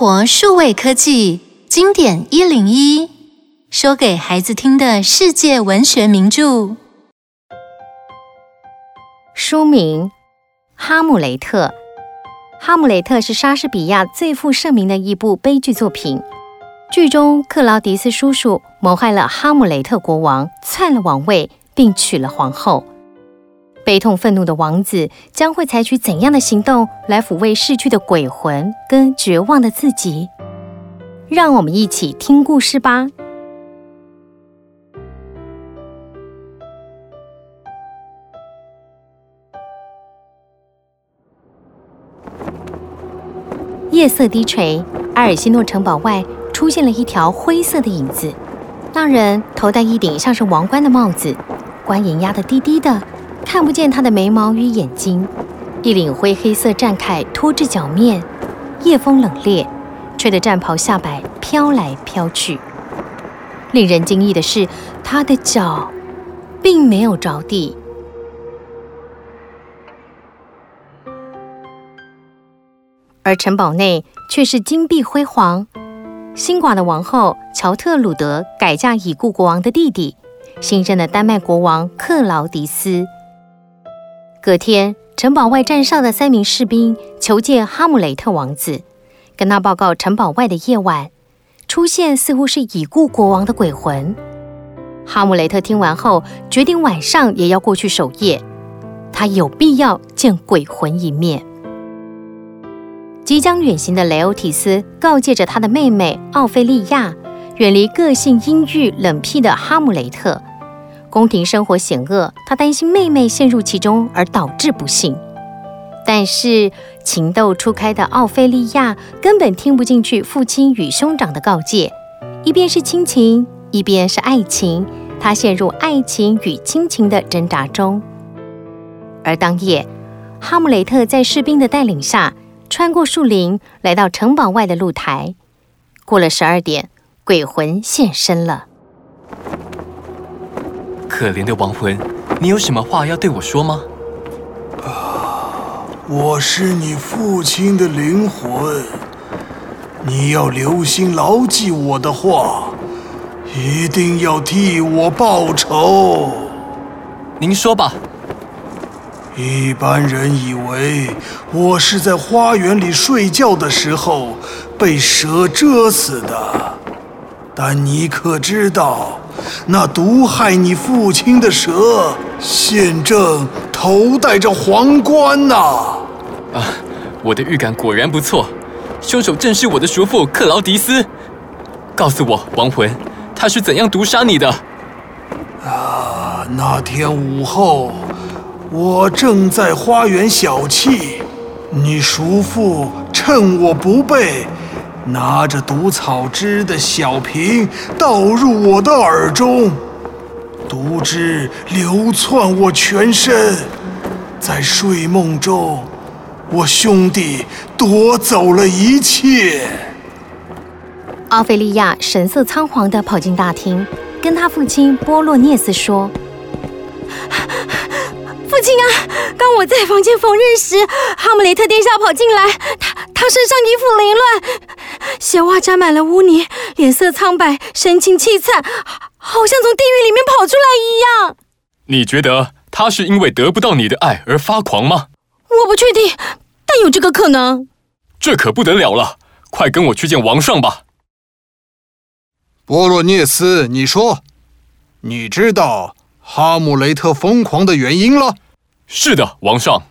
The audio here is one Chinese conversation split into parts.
活数位科技经典一零一，说给孩子听的世界文学名著。书名《哈姆雷特》。《哈姆雷特》是莎士比亚最负盛名的一部悲剧作品。剧中，克劳迪斯叔叔谋害了哈姆雷特国王，篡了王位，并娶了皇后。悲痛愤怒的王子将会采取怎样的行动来抚慰逝去的鬼魂跟绝望的自己？让我们一起听故事吧。夜色低垂，埃尔西诺城堡外出现了一条灰色的影子。那人头戴一顶像是王冠的帽子，冠檐压得低低的。看不见他的眉毛与眼睛，一领灰黑色战铠拖至脚面，夜风冷冽，吹得战袍下摆飘来飘去。令人惊异的是，他的脚并没有着地，而城堡内却是金碧辉煌。新寡的王后乔特鲁德改嫁已故国王的弟弟，新生的丹麦国王克劳迪斯。隔天，城堡外站哨的三名士兵求见哈姆雷特王子，跟他报告城堡外的夜晚出现似乎是已故国王的鬼魂。哈姆雷特听完后，决定晚上也要过去守夜，他有必要见鬼魂一面。即将远行的雷欧提斯告诫着他的妹妹奥菲利亚，远离个性阴郁冷僻的哈姆雷特。宫廷生活险恶，他担心妹妹陷入其中而导致不幸。但是情窦初开的奥菲利亚根本听不进去父亲与兄长的告诫，一边是亲情，一边是爱情，她陷入爱情与亲情的挣扎中。而当夜，哈姆雷特在士兵的带领下，穿过树林，来到城堡外的露台。过了十二点，鬼魂现身了。可怜的亡魂，你有什么话要对我说吗？啊，我是你父亲的灵魂，你要留心牢记我的话，一定要替我报仇。您说吧。一般人以为我是在花园里睡觉的时候被蛇蛰死的，但你可知道？那毒害你父亲的蛇，现正头戴着皇冠呐！啊，我的预感果然不错，凶手正是我的叔父克劳迪斯。告诉我，亡魂，他是怎样毒杀你的？啊，那天午后，我正在花园小憩，你叔父趁我不备。拿着毒草汁的小瓶倒入我的耳中，毒汁流窜我全身。在睡梦中，我兄弟夺走了一切。奥菲利亚神色仓皇地跑进大厅，跟他父亲波洛涅斯说：“ 父亲啊，当我在房间缝纫时，哈姆雷特殿下跑进来，他他身上衣服凌乱。”鞋袜沾满了污泥，脸色苍白，神情凄惨，好像从地狱里面跑出来一样。你觉得他是因为得不到你的爱而发狂吗？我不确定，但有这个可能。这可不得了了，快跟我去见王上吧。波洛涅斯，你说，你知道哈姆雷特疯狂的原因了？是的，王上。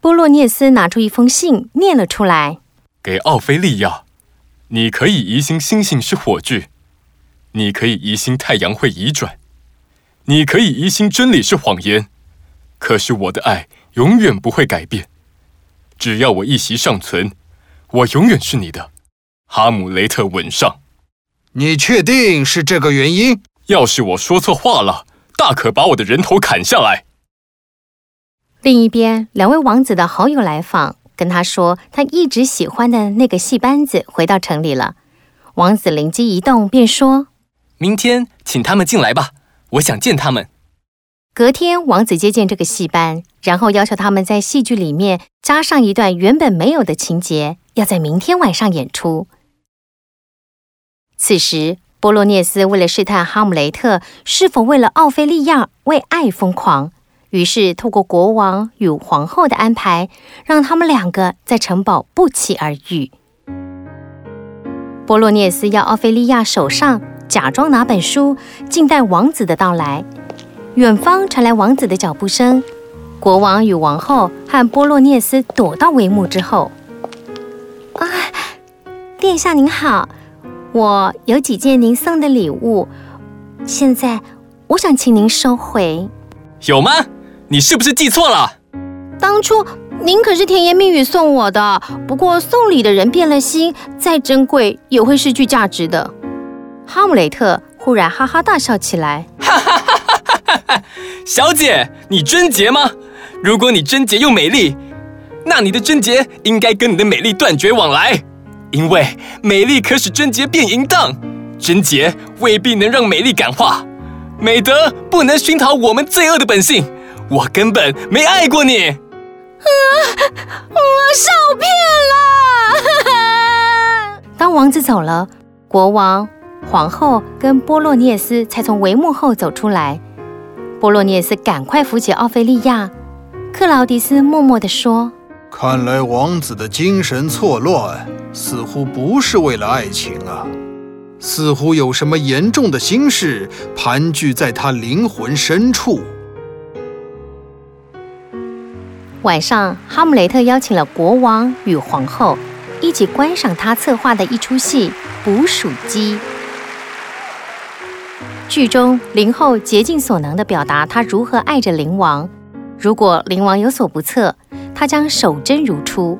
波洛涅斯拿出一封信，念了出来。给奥菲利亚，你可以疑心星星是火炬，你可以疑心太阳会移转，你可以疑心真理是谎言，可是我的爱永远不会改变。只要我一息尚存，我永远是你的，哈姆雷特吻上。你确定是这个原因？要是我说错话了，大可把我的人头砍下来。另一边，两位王子的好友来访。跟他说，他一直喜欢的那个戏班子回到城里了。王子灵机一动，便说：“明天请他们进来吧，我想见他们。”隔天，王子接见这个戏班，然后要求他们在戏剧里面加上一段原本没有的情节，要在明天晚上演出。此时，波洛涅斯为了试探哈姆雷特是否为了奥菲利亚为爱疯狂，于是透过国王与皇后的安排，让他们两个在城堡不期而遇。波洛涅斯要奥菲利亚手上假装拿本书，静待王子的到来。远方传来王子的脚步声，国王与王后和波洛涅斯躲到帷幕之后。啊，殿下您好。我有几件您送的礼物，现在我想请您收回。有吗？你是不是记错了？当初您可是甜言蜜语送我的，不过送礼的人变了心，再珍贵也会失去价值的。哈姆雷特忽然哈哈大笑起来。哈哈哈哈哈哈！小姐，你贞洁吗？如果你贞洁又美丽，那你的贞洁应该跟你的美丽断绝往来。因为美丽可使贞洁变淫荡，贞洁未必能让美丽感化，美德不能熏陶我们罪恶的本性。我根本没爱过你。啊！我受骗了。当王子走了，国王、皇后跟波洛涅斯才从帷幕后走出来。波洛涅斯赶快扶起奥菲利亚，克劳迪斯默默地说。看来王子的精神错乱，似乎不是为了爱情啊，似乎有什么严重的心事盘踞在他灵魂深处。晚上，哈姆雷特邀请了国王与皇后一起观赏他策划的一出戏《捕鼠机》。剧中，灵后竭尽所能地表达他如何爱着灵王，如果灵王有所不测。他将守贞如初，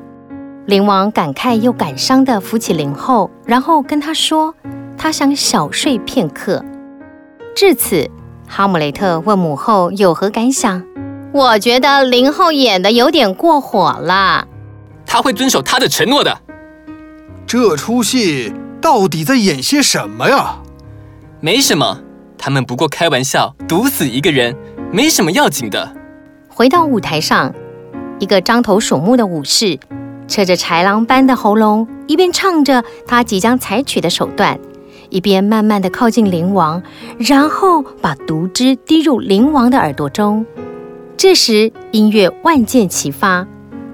灵王感慨又感伤地扶起灵后，然后跟他说：“他想小睡片刻。”至此，哈姆雷特问母后有何感想？我觉得林后演的有点过火了。他会遵守他的承诺的。这出戏到底在演些什么呀？没什么，他们不过开玩笑，毒死一个人，没什么要紧的。回到舞台上。一个獐头鼠目的武士，扯着豺狼般的喉咙，一边唱着他即将采取的手段，一边慢慢的靠近灵王，然后把毒汁滴入灵王的耳朵中。这时，音乐万箭齐发，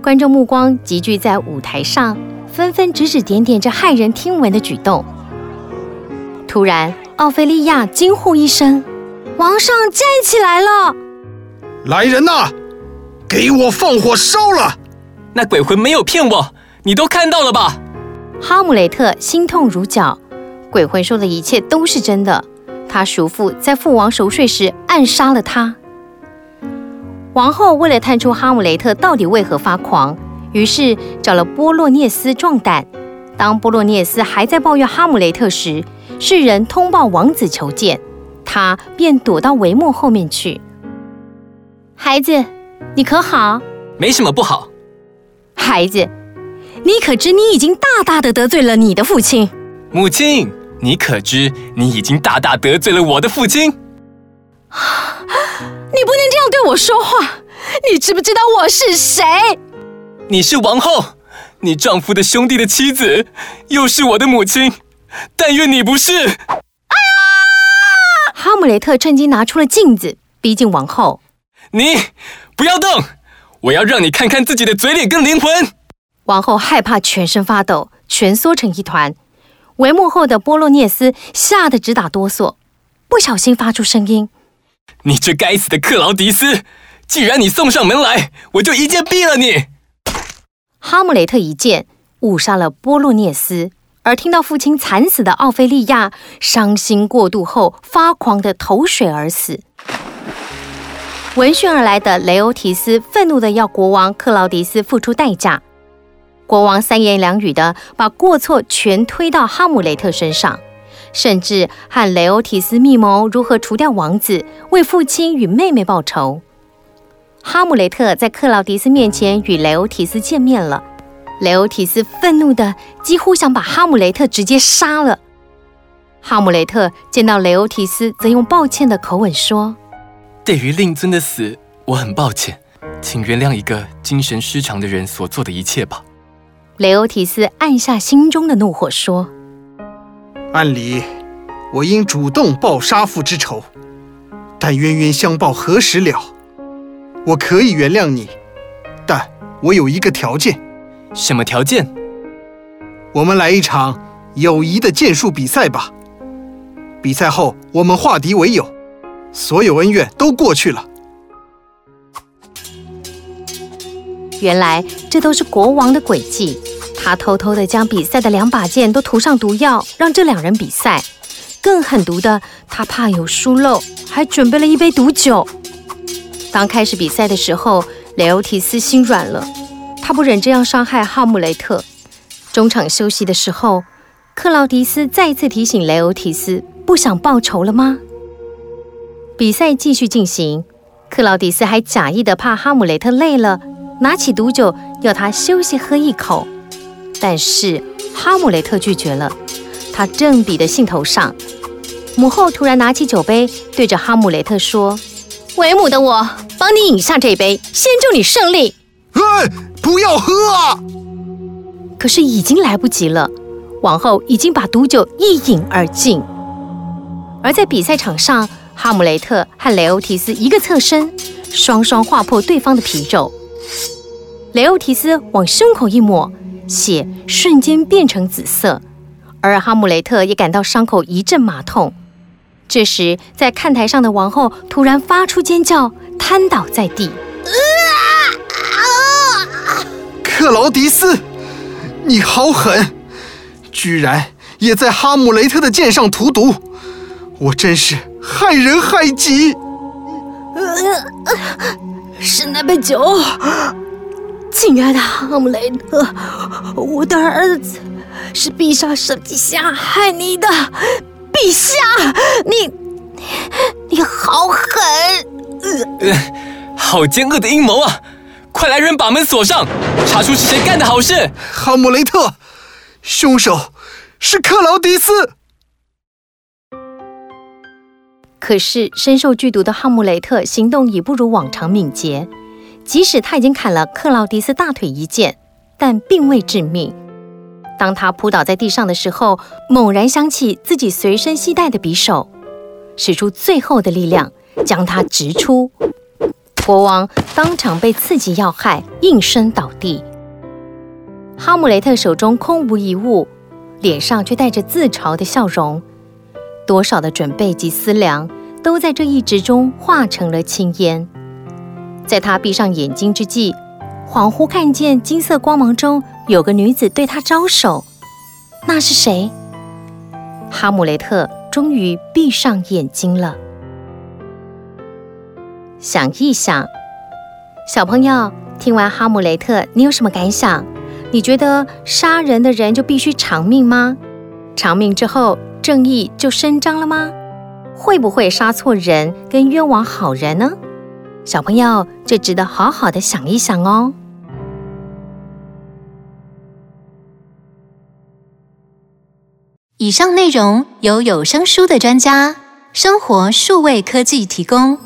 观众目光集聚在舞台上，纷纷指指点点这骇人听闻的举动。突然，奥菲利亚惊呼一声：“王上站起来了！”来人呐！给我放火烧了！那鬼魂没有骗我，你都看到了吧？哈姆雷特心痛如绞，鬼魂说的一切都是真的。他叔父在父王熟睡时暗杀了他。王后为了探出哈姆雷特到底为何发狂，于是找了波洛涅斯壮胆。当波洛涅斯还在抱怨哈姆雷特时，世人通报王子求见，他便躲到帷幕后面去。孩子。你可好？没什么不好。孩子，你可知你已经大大的得罪了你的父亲？母亲，你可知你已经大大得罪了我的父亲？你不能这样对我说话！你知不知道我是谁？你是王后，你丈夫的兄弟的妻子，又是我的母亲。但愿你不是。哈姆雷特趁机拿出了镜子，逼近王后。你。不要动！我要让你看看自己的嘴脸跟灵魂。王后害怕，全身发抖，蜷缩成一团。帷幕后的波洛涅斯吓得直打哆嗦，不小心发出声音：“你这该死的克劳迪斯！既然你送上门来，我就一剑毙了你。”哈姆雷特一剑误杀了波洛涅斯，而听到父亲惨死的奥菲利亚，伤心过度后发狂的投水而死。闻讯而来的雷欧提斯愤怒的要国王克劳迪斯付出代价。国王三言两语的把过错全推到哈姆雷特身上，甚至和雷欧提斯密谋如何除掉王子，为父亲与妹妹报仇。哈姆雷特在克劳迪斯面前与雷欧提斯见面了，雷欧提斯愤怒的几乎想把哈姆雷特直接杀了。哈姆雷特见到雷欧提斯，则用抱歉的口吻说。对于令尊的死，我很抱歉，请原谅一个精神失常的人所做的一切吧。雷欧提斯按下心中的怒火，说：“按理，我应主动报杀父之仇，但冤冤相报何时了？我可以原谅你，但我有一个条件。什么条件？我们来一场友谊的剑术比赛吧。比赛后，我们化敌为友，所有恩怨都过去了。”原来这都是国王的诡计，他偷偷地将比赛的两把剑都涂上毒药，让这两人比赛。更狠毒的，他怕有疏漏，还准备了一杯毒酒。当开始比赛的时候，雷欧提斯心软了，他不忍这样伤害哈姆雷特。中场休息的时候，克劳迪斯再次提醒雷欧提斯：“不想报仇了吗？”比赛继续进行，克劳迪斯还假意的怕哈姆雷特累了。拿起毒酒要他休息喝一口，但是哈姆雷特拒绝了。他正比的兴头上，母后突然拿起酒杯，对着哈姆雷特说：“为母的我帮你饮下这杯，先祝你胜利。”哎，不要喝啊！可是已经来不及了，王后已经把毒酒一饮而尽。而在比赛场上，哈姆雷特和雷欧提斯一个侧身，双双划破对方的皮肉。雷欧提斯往胸口一抹，血瞬间变成紫色，而哈姆雷特也感到伤口一阵麻痛。这时，在看台上的王后突然发出尖叫，瘫倒在地。克劳迪斯，你好狠，居然也在哈姆雷特的剑上涂毒，我真是害人害己。是那杯酒。亲爱的哈姆雷特，我的儿子是陛下设计下害你的，陛下，你你好狠，呃，好奸恶的阴谋啊！快来人把门锁上，查出是谁干的好事。哈姆雷特，凶手是克劳迪斯。可是身受剧毒的哈姆雷特行动已不如往常敏捷。即使他已经砍了克劳迪斯大腿一剑，但并未致命。当他扑倒在地上的时候，猛然想起自己随身携带的匕首，使出最后的力量将他直出。国王当场被刺及要害，应声倒地。哈姆雷特手中空无一物，脸上却带着自嘲的笑容。多少的准备及思量，都在这一掷中化成了青烟。在他闭上眼睛之际，恍惚看见金色光芒中有个女子对他招手。那是谁？哈姆雷特终于闭上眼睛了。想一想，小朋友，听完《哈姆雷特》，你有什么感想？你觉得杀人的人就必须偿命吗？偿命之后，正义就伸张了吗？会不会杀错人跟冤枉好人呢？小朋友，这值得好好的想一想哦。以上内容由有声书的专家生活数位科技提供。